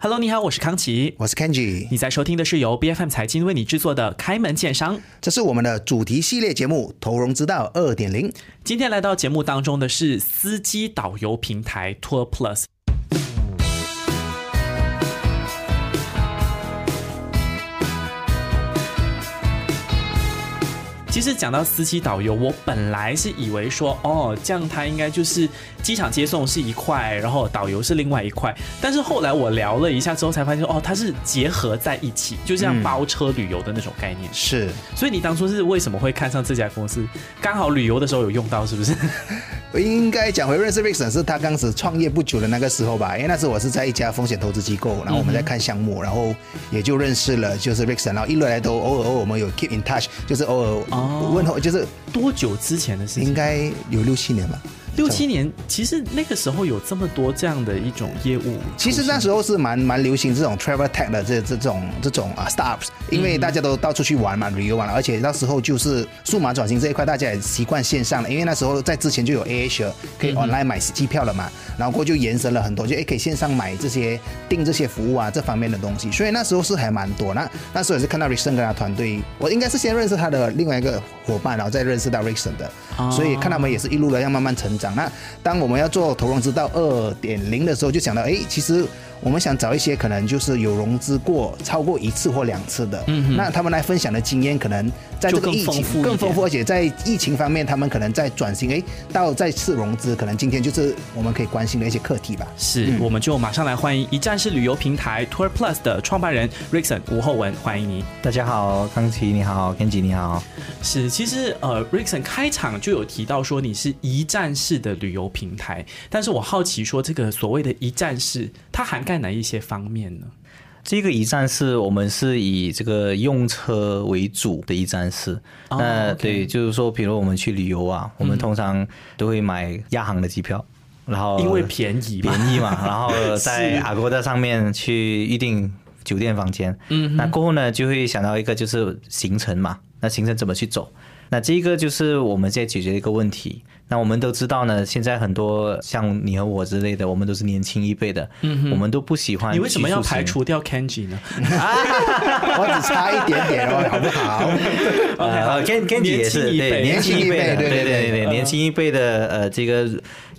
Hello，你好，我是康琪，我是 Kenji，你在收听的是由 B F M 财经为你制作的《开门见商》，这是我们的主题系列节目《投融之道二点零》。今天来到节目当中的是司机导游平台 Tour Plus。其实讲到司机导游，我本来是以为说，哦，这样他应该就是机场接送是一块，然后导游是另外一块。但是后来我聊了一下之后，才发现哦，它是结合在一起，就像包车旅游的那种概念。是，所以你当初是为什么会看上这家公司？刚好旅游的时候有用到，是不是？应该讲回认识 Rickson 是他刚时创业不久的那个时候吧，因为那时候我是在一家风险投资机构，然后我们在看项目，然后也就认识了就是 Rickson，然后一路来都偶尔偶尔我们有 keep in touch，就是偶尔。问候就是多久之前的事情？应该有六七年吧。六七年，其实那个时候有这么多这样的一种业务。其实那时候是蛮蛮流行这种 travel tech 的这这种这种啊 startups，因为大家都到处去玩嘛，旅游玩了，而且那时候就是数码转型这一块，大家也习惯线上了。因为那时候在之前就有 Asia 可以 online 买机票了嘛，然后过就延伸了很多，就哎可以线上买这些订这些服务啊这方面的东西。所以那时候是还蛮多。那那时候也是看到 Rickson 跟他团队，我应该是先认识他的另外一个伙伴，然后再认识到 Rickson 的，所以看他们也是一路的要慢慢成长。那当我我们要做投融资到二点零的时候，就想到，哎，其实。我们想找一些可能就是有融资过超过一次或两次的，嗯，那他们来分享的经验，可能在这个疫情更丰富，而且在疫情方面，他们可能在转型，哎，到再次融资，可能今天就是我们可以关心的一些课题吧。是，我们就马上来欢迎一站式旅游平台 Tour Plus 的创办人 Rickson 吴厚文，欢迎你。大家好，康琪你好，Kenji 你好。是，其实呃，Rickson 开场就有提到说你是一站式的旅游平台，但是我好奇说这个所谓的一站式，它涵盖哪一些方面呢？这个一站式，我们是以这个用车为主的一站式。那对，就是说，比如我们去旅游啊，我们通常都会买亚航的机票，然后因为便宜，便宜嘛，然后在阿哥在上面去预定酒店房间。嗯，那过后呢，就会想到一个就是行程嘛，那行程怎么去走？那这一个就是我们在解决一个问题。那我们都知道呢，现在很多像你和我之类的，我们都是年轻一辈的，我们都不喜欢。你为什么要排除掉 Kenji 呢？我只差一点点哦，好不好 呃，Ken Kenji 也是对年轻一辈的，对对对对，年轻一辈的呃，这个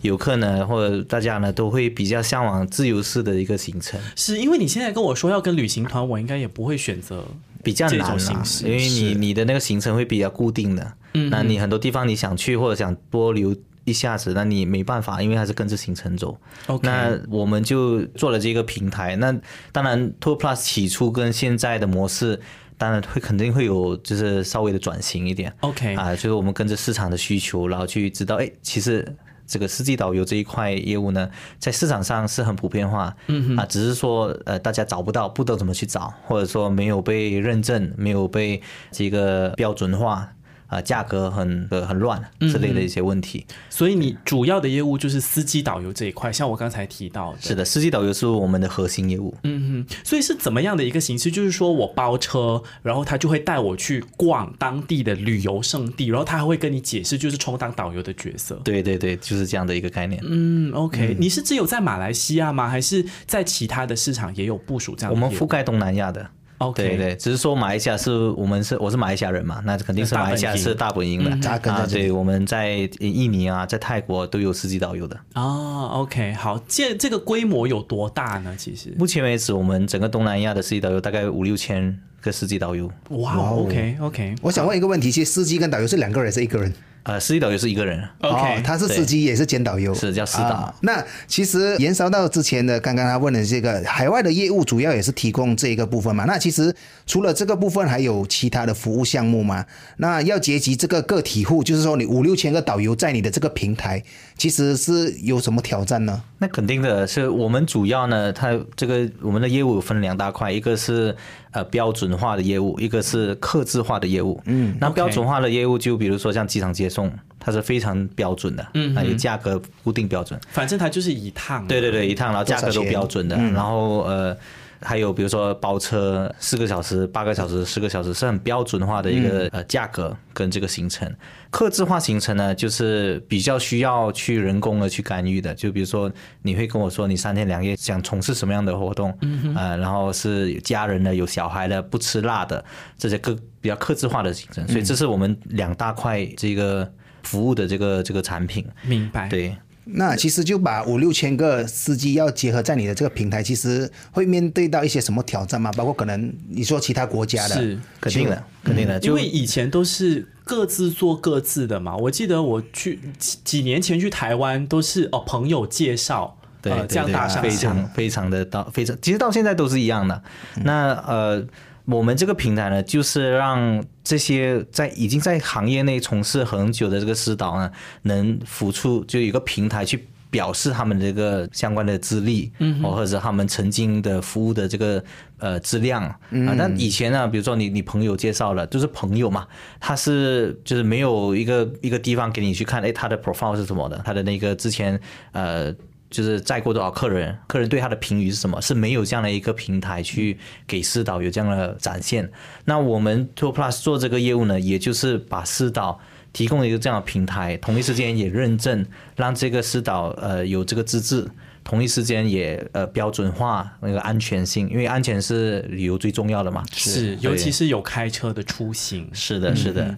游客呢，或者大家呢，都会比较向往自由式的一个行程。是因为你现在跟我说要跟旅行团，我应该也不会选择比较难啊，因为你你的那个行程会比较固定的。那你很多地方你想去或者想多留一下子，那你没办法，因为它是跟着行程走。那我们就做了这个平台。那当然，Tour Plus 起初跟现在的模式，当然会肯定会有就是稍微的转型一点。OK 啊，就是我们跟着市场的需求，然后去知道，哎，其实这个司机导游这一块业务呢，在市场上是很普遍化。嗯啊，只是说呃，大家找不到，不知道怎么去找，或者说没有被认证，没有被这个标准化。啊，价格很呃很乱之类的一些问题，所以你主要的业务就是司机导游这一块，像我刚才提到的，是的，司机导游是我们的核心业务。嗯哼，所以是怎么样的一个形式？就是说我包车，然后他就会带我去逛当地的旅游胜地，然后他还会跟你解释，就是充当导游的角色。对对对，就是这样的一个概念。嗯，OK，你是只有在马来西亚吗？还是在其他的市场也有部署这样？我们覆盖东南亚的。OK，对对，只是说马来西亚是我们是我是马来西亚人嘛，那肯定是马来西亚是大本营的啊。对，我们在印尼啊，在泰国都有司机导游的哦 OK，好，这这个规模有多大呢？其实目前为止，我们整个东南亚的司机导游大概五六千个司机导游。哇，OK OK，我想问一个问题，其实司机跟导游是两个人，是一个人？呃，司机导游是一个人，OK，他是司机也是兼导游，是叫司导。那其实延烧到之前的，刚刚他问的这个海外的业务，主要也是提供这一个部分嘛。那其实除了这个部分，还有其他的服务项目吗？那要结集这个个体户，就是说你五六千个导游在你的这个平台，其实是有什么挑战呢？那肯定的是，我们主要呢，它这个我们的业务分两大块，一个是。呃，标准化的业务，一个是客制化的业务。嗯，那标准化的业务就比如说像机场接送，它是非常标准的，嗯，有价格固定标准。反正它就是一趟。对对对，一趟，然后价格都标准的。然后呃，还有比如说包车四个小时、八个小时、十个小时是很标准化的一个呃价格跟这个行程。客制化行程呢，就是比较需要去人工的去干预的。就比如说，你会跟我说你三天两夜想从事什么样的活动，嗯呃，然后是有家人的、有小孩的、不吃辣的这些客比较客制化的行程。所以这是我们两大块这个服务的这个这个产品。明白。对。那其实就把五六千个司机要结合在你的这个平台，其实会面对到一些什么挑战吗？包括可能你说其他国家的，是肯定的，肯定的，因为以前都是各自做各自的嘛。我记得我去几几年前去台湾，都是哦朋友介绍，对这样搭上非常非常的到非常，其实到现在都是一样的。那呃。我们这个平台呢，就是让这些在已经在行业内从事很久的这个师导呢，能付出就有一个平台去表示他们这个相关的资历，嗯，或者他们曾经的服务的这个呃质量啊。但以前呢，比如说你你朋友介绍了，就是朋友嘛，他是就是没有一个一个地方给你去看，哎，他的 profile 是什么的，他的那个之前呃。就是载过多少客人，客人对他的评语是什么？是没有这样的一个平台去给私导有这样的展现。那我们 Tour Plus 做这个业务呢，也就是把私导提供一个这样的平台，同一时间也认证，让这个私导呃有这个资质，同一时间也呃标准化那个安全性，因为安全是旅游最重要的嘛。是，尤其是有开车的出行。是的，是的。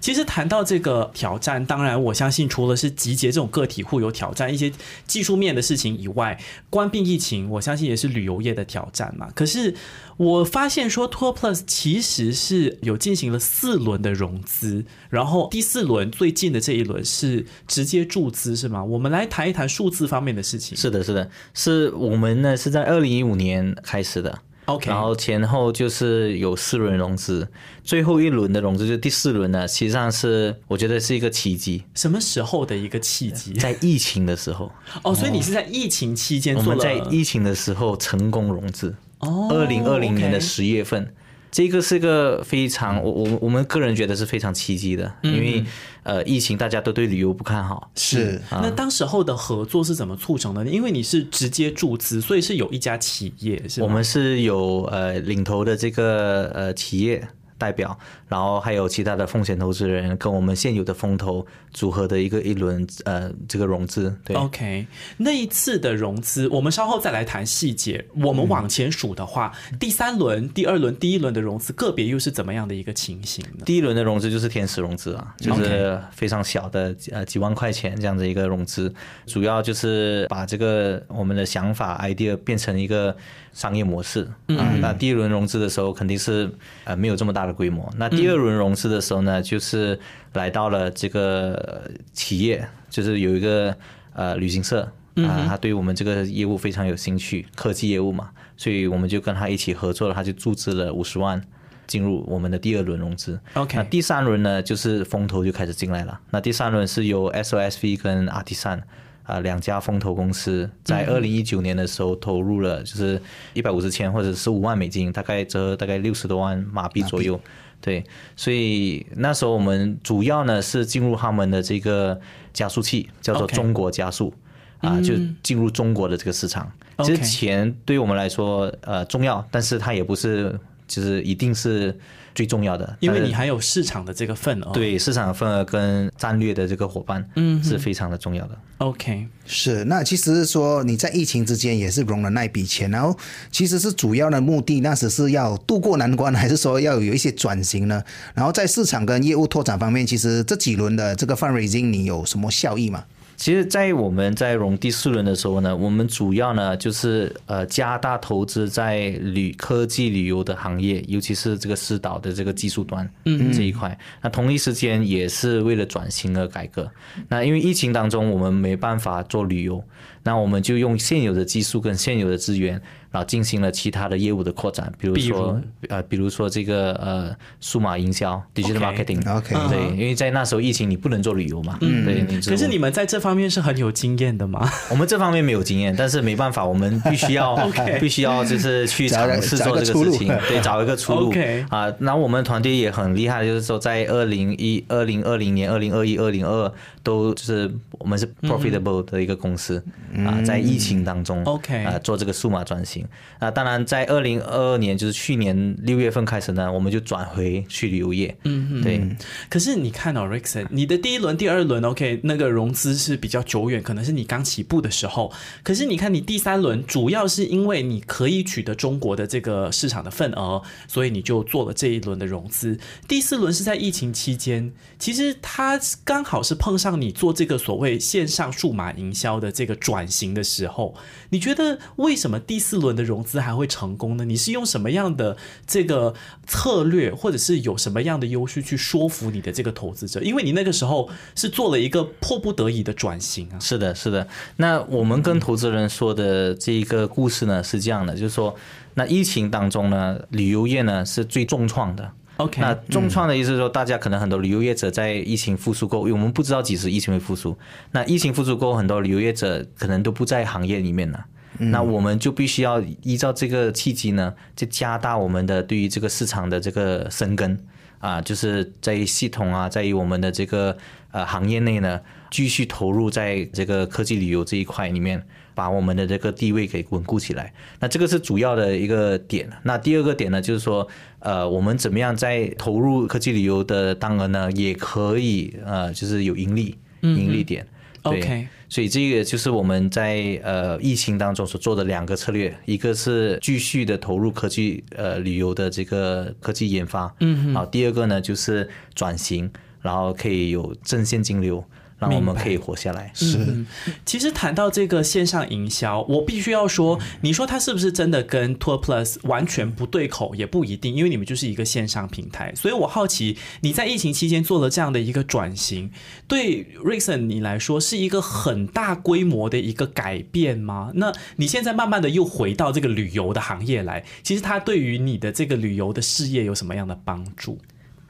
其实谈到这个挑战，当然我相信除了是集结这种个体户有挑战一些技术面的事情以外，关闭疫情，我相信也是旅游业的挑战嘛。可是我发现说，Tour Plus 其实是有进行了四轮的融资，然后第四轮最近的这一轮是直接注资，是吗？我们来谈一谈数字方面的事情。是的，是的，是我们呢是在二零一五年开始的。OK，然后前后就是有四轮融资，最后一轮的融资就第四轮呢，实际上是我觉得是一个契机。什么时候的一个契机？在疫情的时候。哦，所以你是在疫情期间做了？在疫情的时候成功融资。哦，二零二零年的十月份。这个是个非常，我我我们个人觉得是非常奇迹的，因为呃疫情大家都对旅游不看好。是，那当时候的合作是怎么促成的？因为你是直接注资，所以是有一家企业是我们是有呃领头的这个呃企业。代表，然后还有其他的风险投资人跟我们现有的风投组合的一个一轮呃这个融资。对，OK，那一次的融资，我们稍后再来谈细节。我们往前数的话，第三轮、第二轮、第一轮的融资，个别又是怎么样的一个情形呢？第一轮的融资就是天使融资啊，就是非常小的呃几万块钱这样的一个融资，主要就是把这个我们的想法 idea 变成一个。商业模式啊，那第一轮融资的时候肯定是呃没有这么大的规模。那第二轮融资的时候呢，就是来到了这个企业，就是有一个呃旅行社啊，他对我们这个业务非常有兴趣，科技业务嘛，所以我们就跟他一起合作了，他就注资了五十万进入我们的第二轮融资。OK，那第三轮呢，就是风投就开始进来了。那第三轮是由 SOSV 跟阿迪善。啊，两家风投公司在二零一九年的时候投入了，就是一百五十千或者十五万美金，大概折大概六十多万马币左右。对，所以那时候我们主要呢是进入他们的这个加速器，叫做中国加速，啊，就进入中国的这个市场。其实钱对于我们来说呃重要，但是它也不是就是一定是。最重要的，因为你还有市场的这个份额，对市场份额跟战略的这个伙伴，嗯，是非常的重要的。OK，是那其实说你在疫情之间也是融了那笔钱，然后其实是主要的目的，那时是要渡过难关，还是说要有一些转型呢？然后在市场跟业务拓展方面，其实这几轮的这个 fundraising 你有什么效益吗？其实，在我们在融第四轮的时候呢，我们主要呢就是呃加大投资在旅科技旅游的行业，尤其是这个私导的这个技术端这一块。那同一时间也是为了转型而改革。那因为疫情当中我们没办法做旅游，那我们就用现有的技术跟现有的资源。然后进行了其他的业务的扩展，比如说呃，比如说这个呃，数码营销 （digital marketing），OK，对，因为在那时候疫情，你不能做旅游嘛，嗯，对。可是你们在这方面是很有经验的嘛？我们这方面没有经验，但是没办法，我们必须要，必须要就是去尝试做这个事情，对，找一个出路。啊，那我们团队也很厉害，就是说在二零一二零二零年、二零二一、二零二都就是我们是 profitable 的一个公司啊，在疫情当中，OK 啊，做这个数码转型啊。当然，在二零二二年，就是去年六月份开始呢，我们就转回去旅游业。嗯嗯，对。可是你看到 Rickson，你的第一轮、第二轮，OK，那个融资是比较久远，可能是你刚起步的时候。可是你看，你第三轮主要是因为你可以取得中国的这个市场的份额，所以你就做了这一轮的融资。第四轮是在疫情期间，其实它刚好是碰上你做这个所谓线上数码营销的这个转转型的时候。你觉得为什么第四轮的融资还会成功呢？你是用什么样的这个策略，或者是有什么样的优势去说服你的这个投资者？因为你那个时候是做了一个迫不得已的转型啊。是的，是的。那我们跟投资人说的这一个故事呢，是这样的，就是说，那疫情当中呢，旅游业呢是最重创的。OK，那重创的意思是说，大家可能很多旅游业者在疫情复苏过后，因为我们不知道几时疫情会复苏。那疫情复苏过后，很多旅游业者可能都不在行业里面了。那我们就必须要依照这个契机呢，就加大我们的对于这个市场的这个深耕啊，就是在系统啊，在于我们的这个呃行业内呢，继续投入在这个科技旅游这一块里面。把我们的这个地位给稳固起来，那这个是主要的一个点。那第二个点呢，就是说，呃，我们怎么样在投入科技旅游的当额呢，也可以呃，就是有盈利，盈利点。OK，所以这个就是我们在呃疫情当中所做的两个策略，一个是继续的投入科技呃旅游的这个科技研发，嗯，好，第二个呢就是转型，然后可以有正现金流。让我们可以活下来。是，其实谈到这个线上营销，我必须要说，你说它是不是真的跟 Tour Plus 完全不对口，也不一定，因为你们就是一个线上平台。所以我好奇，你在疫情期间做了这样的一个转型，对 Rison 你来说是一个很大规模的一个改变吗？那你现在慢慢的又回到这个旅游的行业来，其实它对于你的这个旅游的事业有什么样的帮助？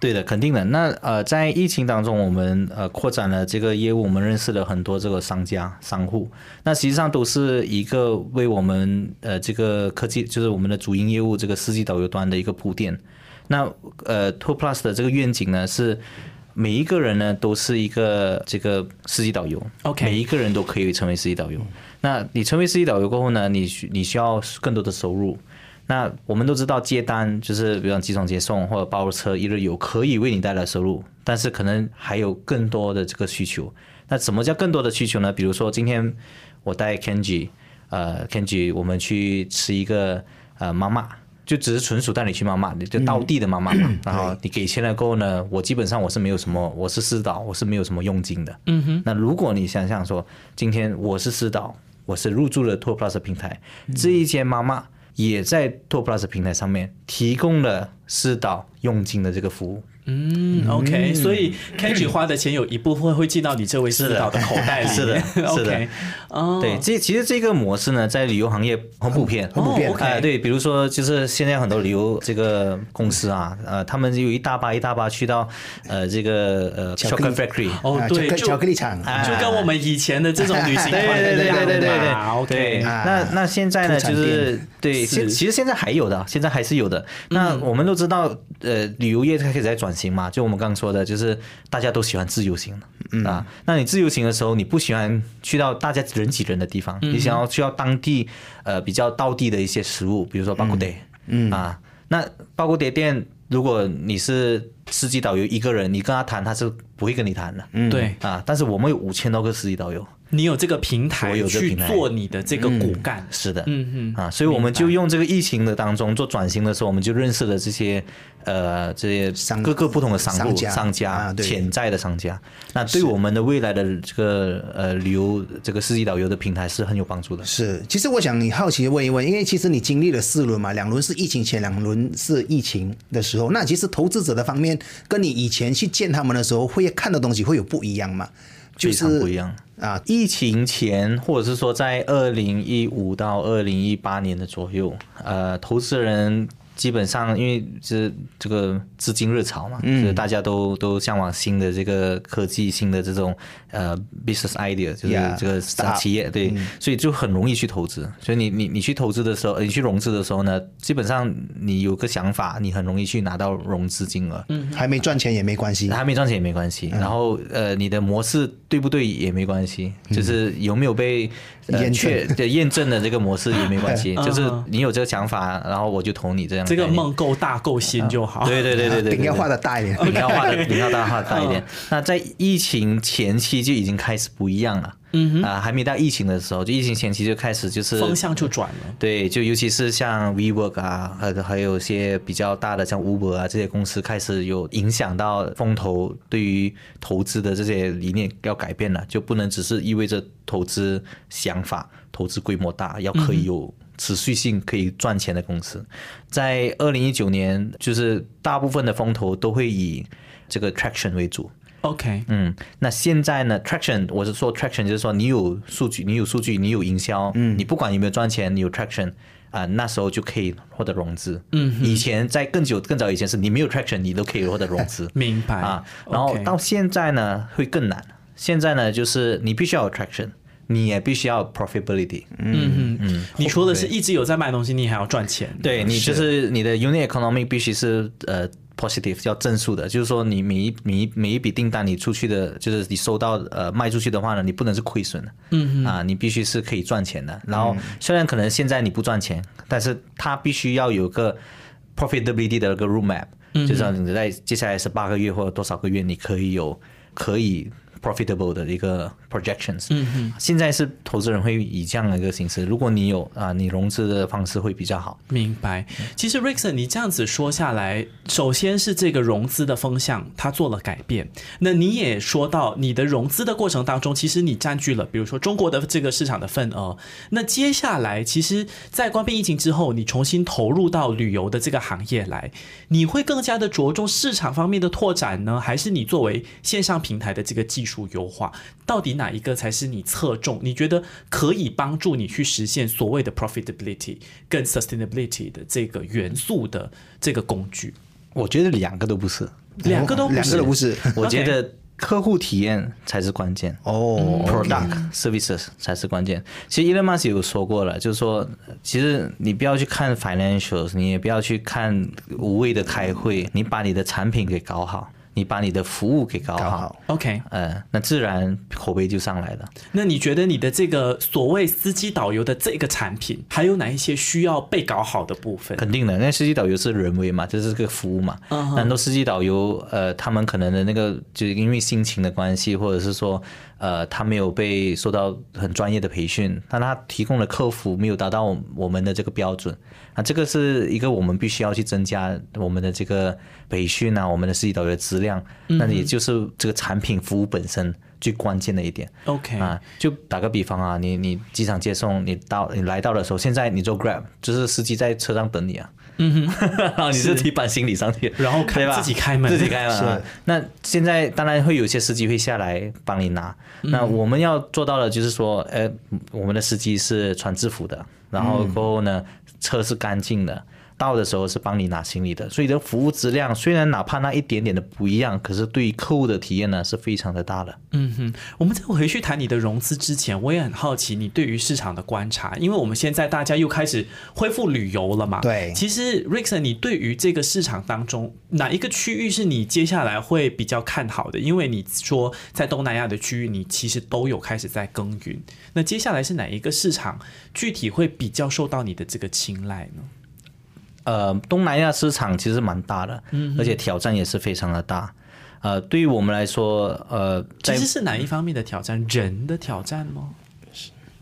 对的，肯定的。那呃，在疫情当中，我们呃扩展了这个业务，我们认识了很多这个商家、商户。那实际上都是一个为我们呃这个科技，就是我们的主营业务这个司机导游端的一个铺垫。那呃，Tour Plus 的这个愿景呢，是每一个人呢都是一个这个司机导游。OK，每一个人都可以成为司机导游。那你成为司机导游过后呢，你需你需要更多的收入。那我们都知道接单就是比如集装接送或者包车一日游可以为你带来收入，但是可能还有更多的这个需求。那什么叫更多的需求呢？比如说今天我带 Kenji，呃，Kenji 我们去吃一个呃妈妈，就只是纯属带你去妈妈，就到地的妈妈嘛。然后你给钱了过后呢，我基本上我是没有什么，我是私导，我是没有什么佣金的。嗯哼。那如果你想想说，今天我是私导，我是入驻了 Tour Plus 平台，这一间妈妈。也在 top Plus 平台上面提供了私导佣金的这个服务。嗯，OK，所以 Kenji 花的钱有一部分会进到你这位私导的口袋里。是的，是的。哦，对，这其实这个模式呢，在旅游行业很普遍，很普遍。哎，对，比如说，就是现在很多旅游这个公司啊，呃，他们有一大巴一大巴去到呃这个呃巧克力。factory，哦，对，巧克力厂，就跟我们以前的这种旅行团对对对对对对，OK。那那现在呢，就是对，现其实现在还有的，现在还是有的。那我们都知道，呃，旅游业它开始在转型嘛，就我们刚刚说的，就是大家都喜欢自由行的啊。那你自由行的时候，你不喜欢去到大家人挤人的地方，你想要去到当地呃比较道地的一些食物，比如说巴古德，嗯啊，那巴古德店，如果你是司机导游一个人，你跟他谈，他是不会跟你谈的，嗯对啊。但是我们有五千多个司机导游。你有这个平台去做你的这个骨干，是的，嗯嗯。啊，所以我们就用这个疫情的当中做转型的时候，我们就认识了这些呃这些各个不同的商户、商家、潜在的商家，那对我们的未来的这个呃旅游这个司机导游的平台是很有帮助的。是，其实我想你好奇问一问，因为其实你经历了四轮嘛，两轮是疫情前，两轮是疫情的时候，那其实投资者的方面跟你以前去见他们的时候会看的东西会有不一样吗？就是不一样啊！疫情前，或者是说在二零一五到二零一八年的左右，呃，投资人。基本上因为这这个资金热潮嘛，就是大家都都向往新的这个科技、新的这种呃 business idea，就是这个企业对，所以就很容易去投资。所以你你你去投资的时候，你去融资的时候呢，基本上你有个想法，你很容易去拿到融资金额。嗯，还没赚钱也没关系，还没赚钱也没关系。然后呃，你的模式对不对也没关系，就是有没有被验证。验证的这个模式也没关系，就是你有这个想法，然后我就投你这样。这个梦够大够新就好。对对对对对，饼要画的大一点，饼要画的 饼要大画大一点。那在疫情前期就已经开始不一样了。嗯啊，还没到疫情的时候，就疫情前期就开始就是风向就转了。对，就尤其是像 WeWork 啊，还还有一些比较大的像 Uber 啊这些公司开始有影响到风投对于投资的这些理念要改变了，就不能只是意味着投资想法、投资规模大，要可以有持续性、可以赚钱的公司。在二零一九年，就是大部分的风投都会以这个 traction 为主。OK，嗯，那现在呢？Traction，我是说 Traction，就是说你有数据，你有数据，你有营销，嗯，你不管有没有赚钱，你有 Traction，啊，那时候就可以获得融资。嗯，以前在更久、更早以前是你没有 Traction，你都可以获得融资。明白啊。然后到现在呢，会更难。现在呢，就是你必须要有 Traction，你也必须要 Profitability。嗯嗯嗯。你说的是一直有在卖东西，你还要赚钱。对你就是你的 Unit Economy 必须是呃。positive 叫正数的，就是说你每一每一每一笔订单你出去的，就是你收到呃卖出去的话呢，你不能是亏损的，嗯啊，你必须是可以赚钱的。然后虽然可能现在你不赚钱，但是它必须要有个 profitability 的一个 roadmap，就是你在接下来十八个月或者多少个月，你可以有可以。profitable 的一个 projections，嗯嗯，现在是投资人会以这样的一个形式，如果你有啊，你融资的方式会比较好。明白。其实 Rickson，你这样子说下来，首先是这个融资的风向它做了改变。那你也说到你的融资的过程当中，其实你占据了比如说中国的这个市场的份额。那接下来，其实，在关闭疫情之后，你重新投入到旅游的这个行业来，你会更加的着重市场方面的拓展呢，还是你作为线上平台的这个技术？术优化到底哪一个才是你侧重？你觉得可以帮助你去实现所谓的 profitability 跟 sustainability 的这个元素的这个工具？我觉得两个都不是，两个都两个都不是。我觉得客户体验才是关键哦，product services 才是关键。其实 Elon Musk 有说过了，就是说，其实你不要去看 financials，你也不要去看无谓的开会，你把你的产品给搞好。你把你的服务给搞好，OK，嗯，那自然口碑就上来了。那你觉得你的这个所谓司机导游的这个产品，还有哪一些需要被搞好的部分？肯定的，那司机导游是人为嘛，这是个服务嘛。很多司机导游，呃，他们可能的那个就是因为心情的关系，或者是说。呃，他没有被受到很专业的培训，但他提供的客服没有达到我们的这个标准，啊，这个是一个我们必须要去增加我们的这个培训啊，我们的司机导游的质量，那也就是这个产品服务本身最关键的一点。OK，啊，就打个比方啊，你你机场接送，你到你来到的时候，现在你做 Grab，就是司机在车上等你啊。嗯哼，你是提板行李上去，然后开自己开门，自己开门。是。那现在当然会有些司机会下来帮你拿。那我们要做到的就是说，呃，我们的司机是穿制服的，然后过后呢，车是干净的。到的时候是帮你拿行李的，所以的服务质量虽然哪怕那一点点的不一样，可是对于客户的体验呢是非常的大的。嗯哼，我们在回去谈你的融资之前，我也很好奇你对于市场的观察，因为我们现在大家又开始恢复旅游了嘛。对，其实 Rickson，你对于这个市场当中哪一个区域是你接下来会比较看好的？因为你说在东南亚的区域，你其实都有开始在耕耘。那接下来是哪一个市场具体会比较受到你的这个青睐呢？呃，东南亚市场其实蛮大的，嗯，而且挑战也是非常的大。呃，对于我们来说，呃，其实是哪一方面的挑战？人的挑战吗？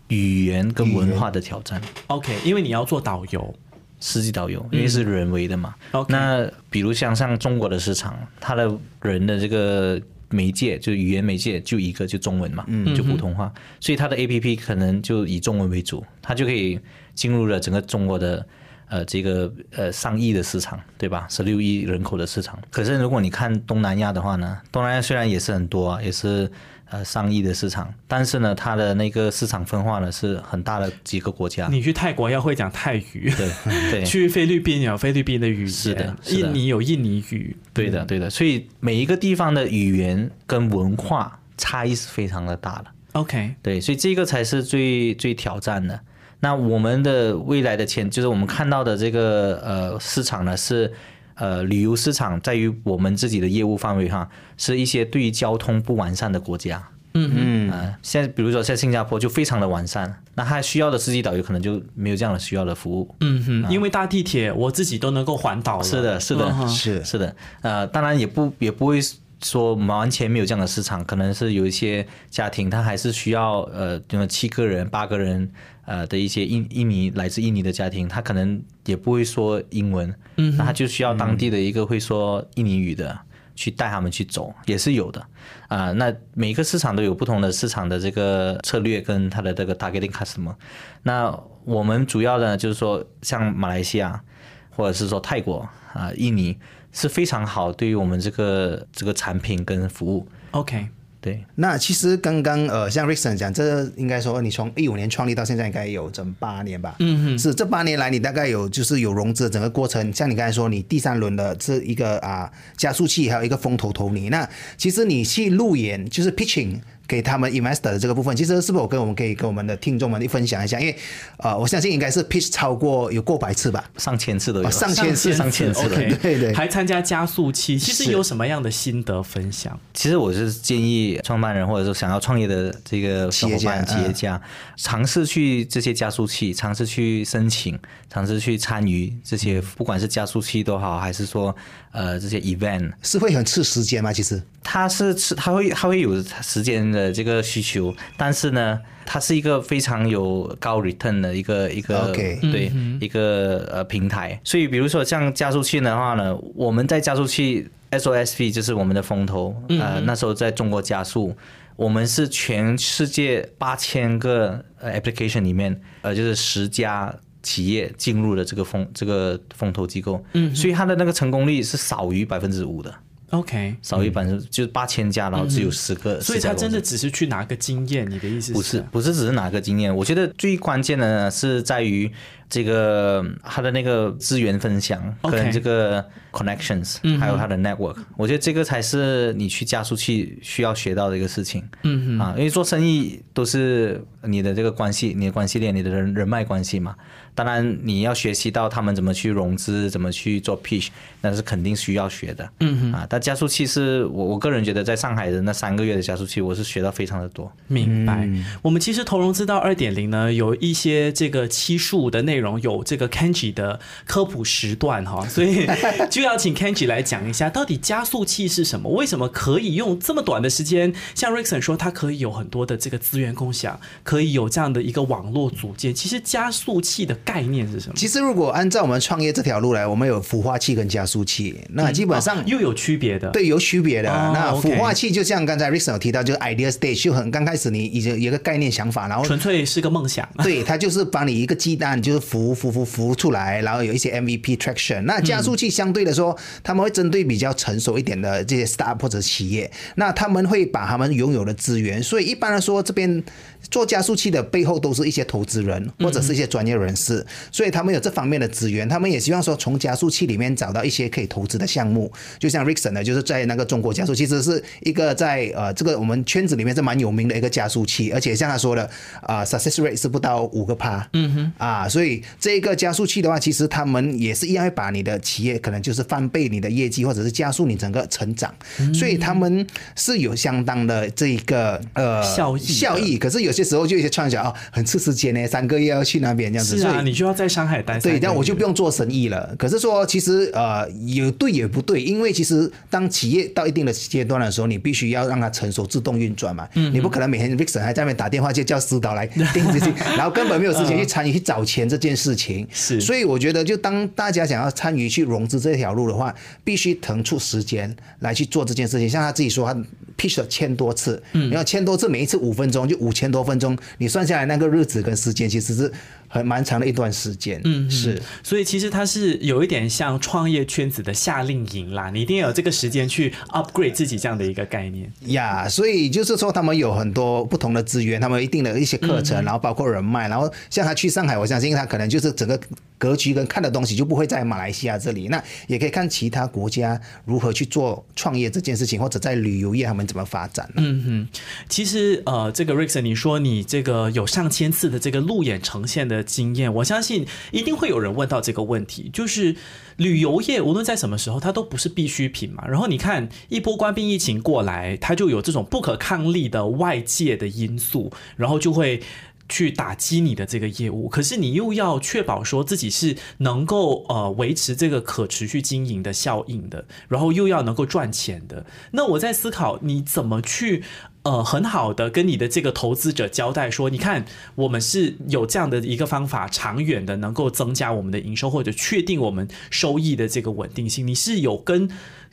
语言跟文化的挑战。OK，因为你要做导游，司机导游，因为是人为的嘛。OK，那比如像像中国的市场，它的人的这个媒介就语言媒介就一个，就中文嘛，嗯，就普通话，所以它的 APP 可能就以中文为主，它就可以进入了整个中国的。呃，这个呃上亿的市场，对吧？十六亿人口的市场。可是如果你看东南亚的话呢，东南亚虽然也是很多啊，也是呃上亿的市场，但是呢，它的那个市场分化呢是很大的几个国家。你去泰国要会讲泰语，对 对，去菲律宾有菲律宾的语言，是的，印尼有印尼语，对的对的。所以每一个地方的语言跟文化差异是非常的大的。OK，对，所以这个才是最最挑战的。那我们的未来的前，就是我们看到的这个呃市场呢是。呃，旅游市场在于我们自己的业务范围哈，是一些对于交通不完善的国家。嗯嗯啊，现在比如说在新加坡就非常的完善，那它需要的司机导游可能就没有这样的需要的服务。嗯哼，因为搭地铁我自己都能够环岛了。是的，是的，是是的。呃，当然也不也不会说完全没有这样的市场，可能是有一些家庭他还是需要呃，那么七个人、八个人。呃的一些印印尼来自印尼的家庭，他可能也不会说英文，嗯，那他就需要当地的一个会说印尼语的去带他们去走，也是有的啊。那每个市场都有不同的市场的这个策略跟他的这个 targeting customer。那我们主要的就是说，像马来西亚或者是说泰国啊、印尼是非常好对于我们这个这个产品跟服务。OK。对，那其实刚刚呃，像 Rickson 讲，这应该说你从一五年创立到现在，应该有整八年吧？嗯嗯，是这八年来，你大概有就是有融资的整个过程，像你刚才说，你第三轮的这一个啊加速器，还有一个风投投你，那其实你去路演就是 pitching。给他们 investor 的这个部分，其实是不是我跟我们可以跟我们的听众们分享一下？因为，呃，我相信应该是 pitch 超过有过百次吧，上千次都有，上千次，上千次，OK，对对，还参加加速器，其实有什么样的心得分享？其实我是建议创办人或者说想要创业的这个企业家，企业家尝试去这些加速器，尝试去申请，尝试去参与这些，不管是加速器都好，还是说呃这些 event，是会很吃时间吗？其实。它是吃，它会它会有时间的这个需求，但是呢，它是一个非常有高 return 的一个一个对一个呃平台。所以比如说像加速器的话呢，我们在加速器 SOSV 就是我们的风投，呃那时候在中国加速，我们是全世界八千个 application 里面，呃就是十家企业进入了这个风这个风投机构，嗯，所以它的那个成功率是少于百分之五的。OK，少于百分之就是八千家，然后只有十个，所以他真的只是去拿个经验。你的意思不是不是只是拿个经验？我觉得最关键的呢是在于这个他的那个资源分享跟这个 connections，还有他的 network。我觉得这个才是你去加速器需要学到的一个事情。嗯啊，因为做生意都是你的这个关系，你的关系链，你的人人脉关系嘛。当然，你要学习到他们怎么去融资，怎么去做 pitch，那是肯定需要学的。嗯哼啊，但加速器是我我个人觉得，在上海的那三个月的加速器，我是学到非常的多。明白。我们其实投融资到二点零呢，有一些这个期数的内容，有这个 Kenji 的科普时段哈，所以就要请 Kenji 来讲一下，到底加速器是什么？为什么可以用这么短的时间？像 Rickson 说，它可以有很多的这个资源共享，可以有这样的一个网络组件。其实加速器的。概念是什么？其实如果按照我们创业这条路来，我们有孵化器跟加速器，那基本上又有区别的。对，有区别的。那孵化器就像刚才 Rickson 有提到，就是 idea stage 就很刚开始，你已经有一个概念想法，然后纯粹是个梦想。对，它就是把你一个鸡蛋就是孵孵孵孵出来，然后有一些 MVP traction。那加速器相对的说，他们会针对比较成熟一点的这些 start 或者企业，那他们会把他们拥有的资源，所以一般来说这边。做加速器的背后都是一些投资人或者是一些专业人士，所以他们有这方面的资源，他们也希望说从加速器里面找到一些可以投资的项目。就像 Rickson 呢，就是在那个中国加速，其实是一个在呃这个我们圈子里面是蛮有名的一个加速器，而且像他说的啊，success rate 是不到五个趴。嗯哼。啊，所以这个加速器的话，其实他们也是一样会把你的企业可能就是翻倍你的业绩，或者是加速你整个成长。所以他们是有相当的这一个呃效益效益，可是有些。时候就一些创业者哦，很吃时间呢，三个月要去那边这样子，是啊，你就要在上海待。对，这样我就不用做生意了。可是说，其实呃，有对也不对，因为其实当企业到一定的阶段的时候，你必须要让它成熟、自动运转嘛。嗯。你不可能每天 Vixen 还在那边打电话就叫司导来 盯这些，然后根本没有时间去参与去找钱这件事情。是。所以我觉得，就当大家想要参与去融资这条路的话，必须腾出时间来去做这件事情。像他自己说，他 pitch 了千多次，嗯，然后千多次，每一次五分钟，就五千多分分钟，你算下来那个日子跟时间其实是很蛮长的一段时间。嗯，是，所以其实它是有一点像创业圈子的夏令营啦，你一定要有这个时间去 upgrade 自己这样的一个概念。呀，所以就是说他们有很多不同的资源，他们一定的一些课程，然后包括人脉，然后像他去上海，我相信他可能就是整个格局跟看的东西就不会在马来西亚这里，那也可以看其他国家如何去做创业这件事情，或者在旅游业他们怎么发展。嗯哼，其实呃，这个 Rickson，你说你这个有上千次的这个路演呈现的经验，我相信一定会有人问到这个问题，就是旅游业无论在什么时候，它都不是必需品嘛。然后你看一波官兵疫情过来，它就有这种不可抗力的外界的因素，然后就会。去打击你的这个业务，可是你又要确保说自己是能够呃维持这个可持续经营的效应的，然后又要能够赚钱的。那我在思考你怎么去呃很好的跟你的这个投资者交代说，你看我们是有这样的一个方法，长远的能够增加我们的营收或者确定我们收益的这个稳定性，你是有跟。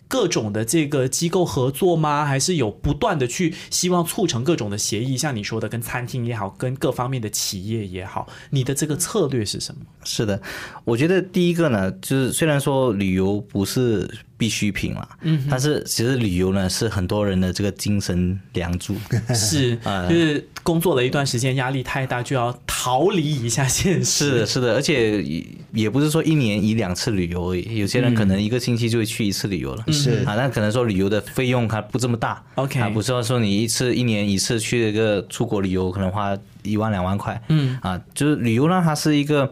各种的这个机构合作吗？还是有不断的去希望促成各种的协议？像你说的，跟餐厅也好，跟各方面的企业也好，你的这个策略是什么？是的，我觉得第一个呢，就是虽然说旅游不是。必需品了，嗯，但是其实旅游呢是很多人的这个精神梁柱，是，就是工作了一段时间，压力太大，就要逃离一下现实。是的，是的，而且也不是说一年一两次旅游而已，有些人可能一个星期就会去一次旅游了，是。啊，那可能说旅游的费用还不这么大，OK，啊，不是说你一次一年一次去一个出国旅游可能花一万两万块，嗯，啊，就是旅游呢，它是一个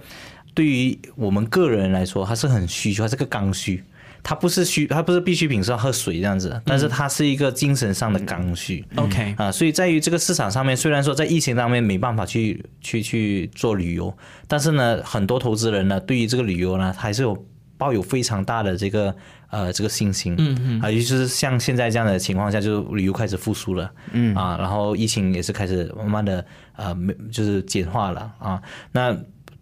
对于我们个人来说，它是很需求，它是个刚需。它不是需，它不是必需品，是要喝水这样子，但是它是一个精神上的刚需。OK 啊，所以在于这个市场上面，虽然说在疫情上面没办法去去去做旅游，但是呢，很多投资人呢，对于这个旅游呢，还是有抱有非常大的这个呃这个信心。嗯嗯啊，尤其是像现在这样的情况下，就是旅游开始复苏了。嗯啊，然后疫情也是开始慢慢的呃没就是简化了啊，那。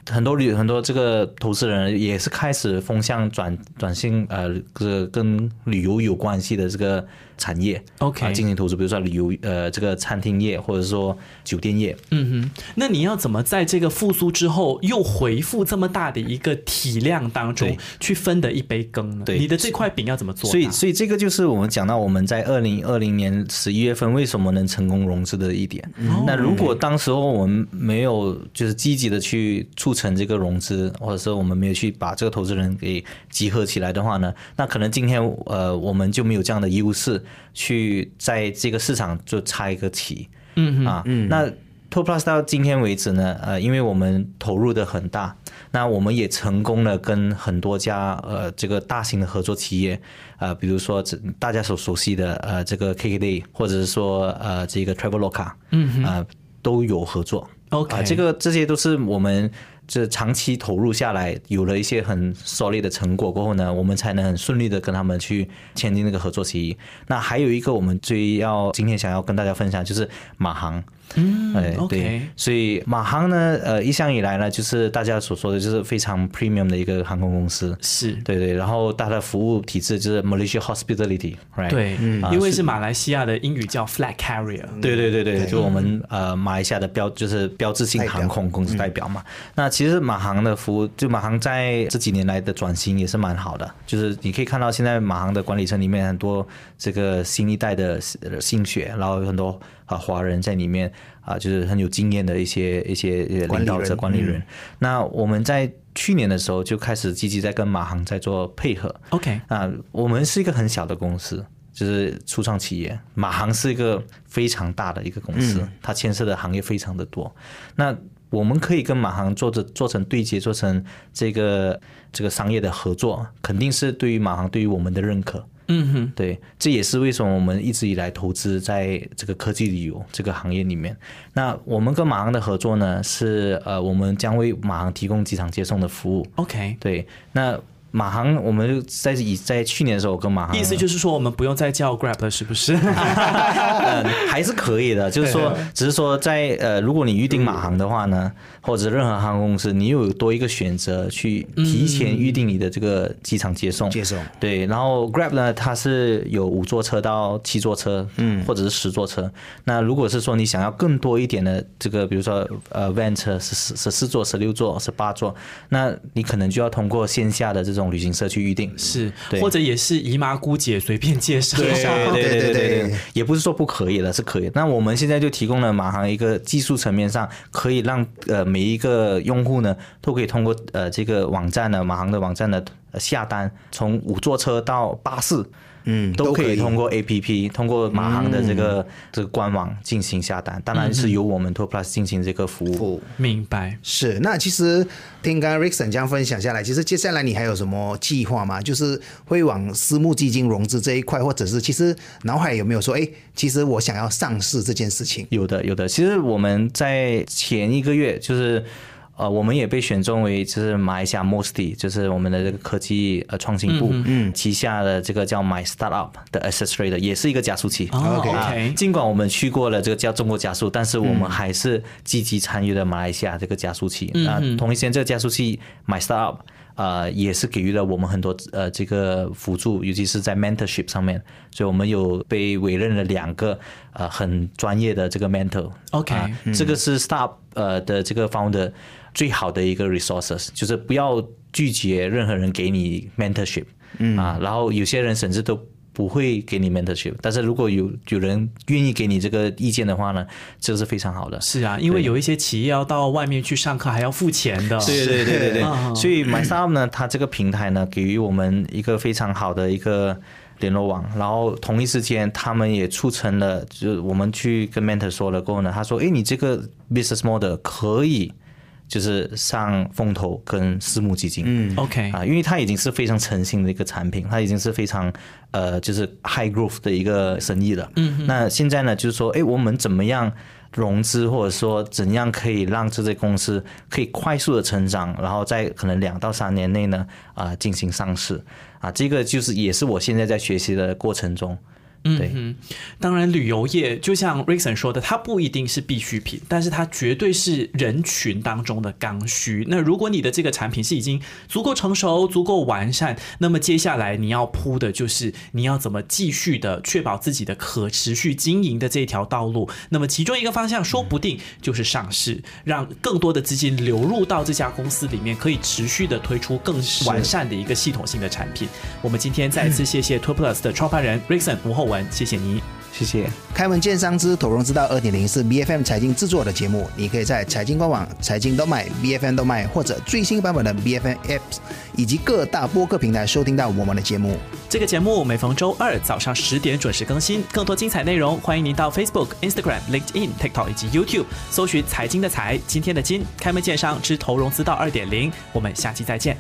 很多旅很多这个投资人也是开始风向转转型，呃，这跟旅游有关系的这个。产业，OK，进行投资，比如说旅游，呃，这个餐厅业或者说酒店业，嗯哼，那你要怎么在这个复苏之后又回复这么大的一个体量当中去分得一杯羹呢？对，你的这块饼要怎么做？所以，所以这个就是我们讲到我们在二零二零年十一月份为什么能成功融资的一点。那如果当时候我们没有就是积极的去促成这个融资，或者说我们没有去把这个投资人给集合起来的话呢，那可能今天呃我们就没有这样的优势。去在这个市场就插一个旗，嗯啊，那 Two Plus 到今天为止呢，呃，因为我们投入的很大，那我们也成功了跟很多家呃这个大型的合作企业，呃，比如说大家所熟悉的呃这个 KKday，或者是说呃这个 Traveloka，嗯啊都有合作，OK，这个这些都是我们。这长期投入下来，有了一些很 solid 的成果过后呢，我们才能很顺利的跟他们去签订那个合作协议。那还有一个，我们最要今天想要跟大家分享，就是马航。嗯，哎，对，所以马航呢，呃，一向以来呢，就是大家所说的就是非常 premium 的一个航空公司，是。对对，然后它的服务体制就是 Malaysia Hospitality，对，嗯。因为是马来西亚的英语叫 flag carrier，对对对对，就我们呃马来西亚的标就是标志性航空公司代表嘛。那其实马航的服务，就马航在这几年来的转型也是蛮好的，就是你可以看到现在马航的管理层里面很多这个新一代的新血，然后有很多。啊，华人在里面啊，就是很有经验的一些一些领导者、管理人。那我们在去年的时候就开始积极在跟马航在做配合。OK，啊，我们是一个很小的公司，就是初创企业。马航是一个非常大的一个公司，它牵涉的行业非常的多。那我们可以跟马航做着做成对接，做成这个这个商业的合作，肯定是对于马航对于我们的认可。嗯哼，对，这也是为什么我们一直以来投资在这个科技旅游这个行业里面。那我们跟马航的合作呢，是呃，我们将为马航提供机场接送的服务。OK，对，那马航，我们在以在去年的时候跟马航，意思就是说我们不用再叫 Grab 了，是不是？还是可以的，就是说，只是说在呃，如果你预定马航的话呢，或者任何航空公司，你又有多一个选择去提前预定你的这个机场接送。接送对，然后 Grab 呢，它是有五座车到七座车，嗯，或者是十座车。那如果是说你想要更多一点的这个，比如说呃，van 车是十十四座、十六座、十八座，那你可能就要通过线下的这种旅行社去预定，是，或者也是姨妈姑姐随便介绍。对对对对对，也不是说不可以的，是可以。那我们现在就提供了马航一个技术层面上，可以让呃每一个用户呢都可以通过呃这个网站呢，马航的网站呢下单，从五座车到巴士。嗯，都可以通过 A P P，通过马航的这个这个官网进行下单，当然是由我们 Tour Plus 进行这个服务。明白。是，那其实听刚刚 Rickson 这样分享下来，其实接下来你还有什么计划吗？就是会往私募基金融资这一块，或者是其实脑海有没有说，哎，其实我想要上市这件事情？有的，有的。其实我们在前一个月就是。呃，我们也被选中为就是马来西亚 MOSTI，就是我们的这个科技呃创新部旗下的这个叫 My Startup 的 Accessory 的，也是一个加速器。OK，尽管我们去过了这个叫中国加速，但是我们还是积极参与了马来西亚这个加速器。那同一时间，这个加速器 My Startup 呃也是给予了我们很多呃这个辅助，尤其是在 Mentorship 上面，所以我们有被委任了两个呃很专业的这个 Mentor。OK，这个是 Startup 呃的这个 Founder。最好的一个 resources 就是不要拒绝任何人给你 mentorship，嗯啊，然后有些人甚至都不会给你 mentorship，但是如果有有人愿意给你这个意见的话呢，这是非常好的。是啊，因为有一些企业要到外面去上课还要付钱的。对对对对对。所以 MyStartup 呢，它这个平台呢，给予我们一个非常好的一个联络网，然后同一时间他们也促成了，就是我们去跟 mentor 说了过后呢，他说，哎，你这个 business model 可以。就是上风投跟私募基金，嗯，OK。啊，因为它已经是非常诚信的一个产品，它已经是非常呃，就是 high growth 的一个生意了。嗯，那现在呢，就是说，哎，我们怎么样融资，或者说怎样可以让这些公司可以快速的成长，然后在可能两到三年内呢，啊，进行上市。啊，这个就是也是我现在在学习的过程中。嗯，当然，旅游业就像 Rixon 说的，它不一定是必需品，但是它绝对是人群当中的刚需。那如果你的这个产品是已经足够成熟、足够完善，那么接下来你要铺的就是你要怎么继续的确保自己的可持续经营的这条道路。那么其中一个方向，说不定就是上市，让更多的资金流入到这家公司里面，可以持续的推出更完善的一个系统性的产品。我们今天再次谢谢 Two Plus 的创办人 Rixon 吴厚。谢谢你，谢谢。开门见山之投融资道二点零是 B F M 财经制作的节目，你可以在财经官网、财经都卖、B F M 都卖或者最新版本的 B F M Apps 以及各大播客平台收听到我们的节目。这个节目每逢周二早上十点准时更新，更多精彩内容欢迎您到 Facebook、Instagram、LinkedIn、TikTok 以及 YouTube 搜寻财经的财，今天的金，开门见商之投融资道二点零，我们下期再见。